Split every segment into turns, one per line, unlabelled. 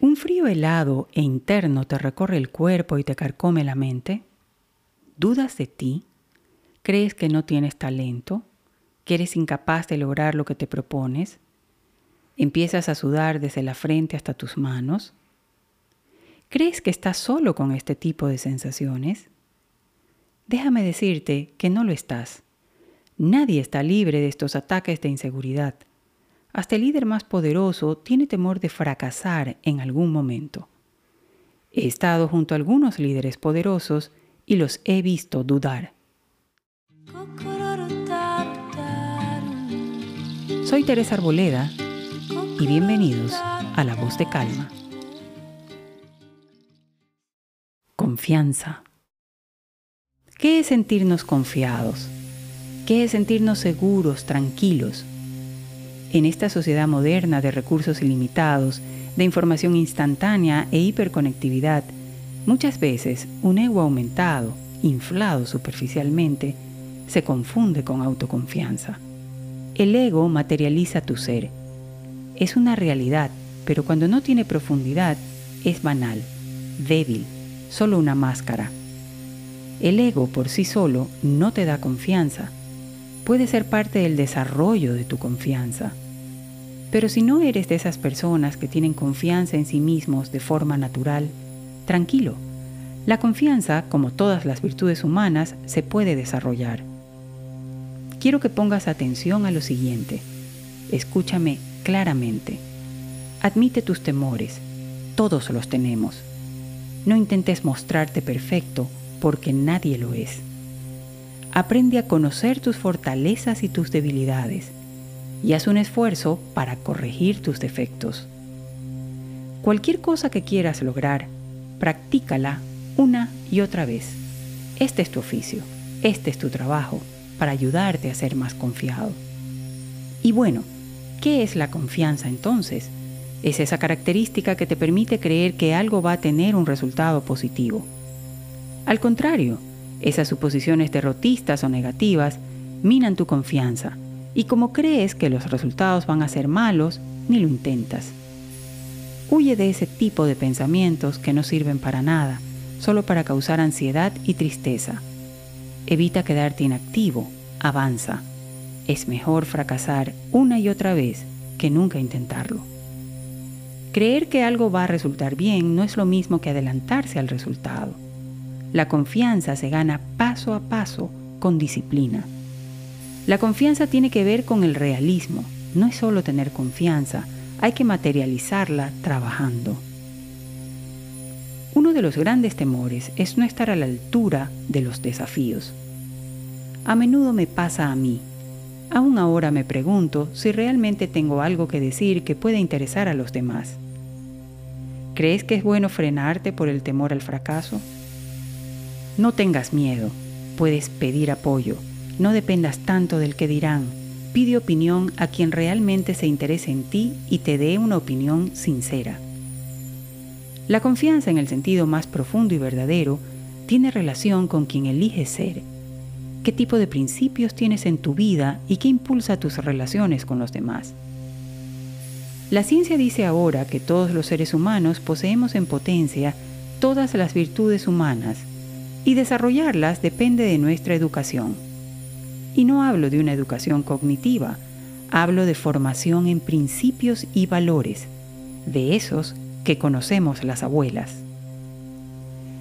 ¿Un frío helado e interno te recorre el cuerpo y te carcome la mente? ¿Dudas de ti? ¿Crees que no tienes talento? ¿Que eres incapaz de lograr lo que te propones? ¿Empiezas a sudar desde la frente hasta tus manos? ¿Crees que estás solo con este tipo de sensaciones? Déjame decirte que no lo estás. Nadie está libre de estos ataques de inseguridad. Hasta el líder más poderoso tiene temor de fracasar en algún momento. He estado junto a algunos líderes poderosos y los he visto dudar. Soy Teresa Arboleda y bienvenidos a La Voz de Calma. Confianza. ¿Qué es sentirnos confiados? ¿Qué es sentirnos seguros, tranquilos? En esta sociedad moderna de recursos ilimitados, de información instantánea e hiperconectividad, muchas veces un ego aumentado, inflado superficialmente, se confunde con autoconfianza. El ego materializa tu ser. Es una realidad, pero cuando no tiene profundidad, es banal, débil, solo una máscara. El ego por sí solo no te da confianza, puede ser parte del desarrollo de tu confianza. Pero si no eres de esas personas que tienen confianza en sí mismos de forma natural, tranquilo. La confianza, como todas las virtudes humanas, se puede desarrollar. Quiero que pongas atención a lo siguiente. Escúchame claramente. Admite tus temores. Todos los tenemos. No intentes mostrarte perfecto porque nadie lo es. Aprende a conocer tus fortalezas y tus debilidades y haz un esfuerzo para corregir tus defectos. Cualquier cosa que quieras lograr, practícala una y otra vez. Este es tu oficio, este es tu trabajo para ayudarte a ser más confiado. Y bueno, ¿qué es la confianza entonces? Es esa característica que te permite creer que algo va a tener un resultado positivo. Al contrario, esas suposiciones derrotistas o negativas minan tu confianza y como crees que los resultados van a ser malos, ni lo intentas. Huye de ese tipo de pensamientos que no sirven para nada, solo para causar ansiedad y tristeza. Evita quedarte inactivo, avanza. Es mejor fracasar una y otra vez que nunca intentarlo. Creer que algo va a resultar bien no es lo mismo que adelantarse al resultado. La confianza se gana paso a paso con disciplina. La confianza tiene que ver con el realismo. No es solo tener confianza, hay que materializarla trabajando. Uno de los grandes temores es no estar a la altura de los desafíos. A menudo me pasa a mí. Aún ahora me pregunto si realmente tengo algo que decir que pueda interesar a los demás. ¿Crees que es bueno frenarte por el temor al fracaso? No tengas miedo, puedes pedir apoyo, no dependas tanto del que dirán, pide opinión a quien realmente se interese en ti y te dé una opinión sincera. La confianza en el sentido más profundo y verdadero tiene relación con quien eliges ser. ¿Qué tipo de principios tienes en tu vida y qué impulsa tus relaciones con los demás? La ciencia dice ahora que todos los seres humanos poseemos en potencia todas las virtudes humanas y desarrollarlas depende de nuestra educación. Y no hablo de una educación cognitiva, hablo de formación en principios y valores, de esos que conocemos las abuelas.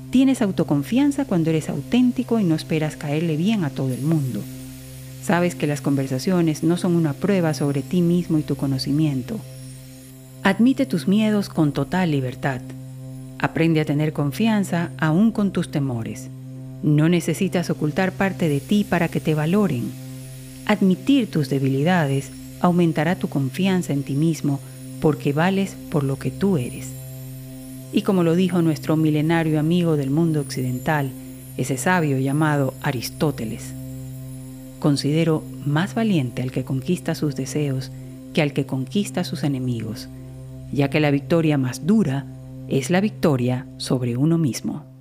Tienes autoconfianza cuando eres auténtico y no esperas caerle bien a todo el mundo. Sabes que las conversaciones no son una prueba sobre ti mismo y tu conocimiento. Admite tus miedos con total libertad. Aprende a tener confianza aún con tus temores. No necesitas ocultar parte de ti para que te valoren. Admitir tus debilidades aumentará tu confianza en ti mismo porque vales por lo que tú eres. Y como lo dijo nuestro milenario amigo del mundo occidental, ese sabio llamado Aristóteles, considero más valiente al que conquista sus deseos que al que conquista sus enemigos, ya que la victoria más dura es la victoria sobre uno mismo.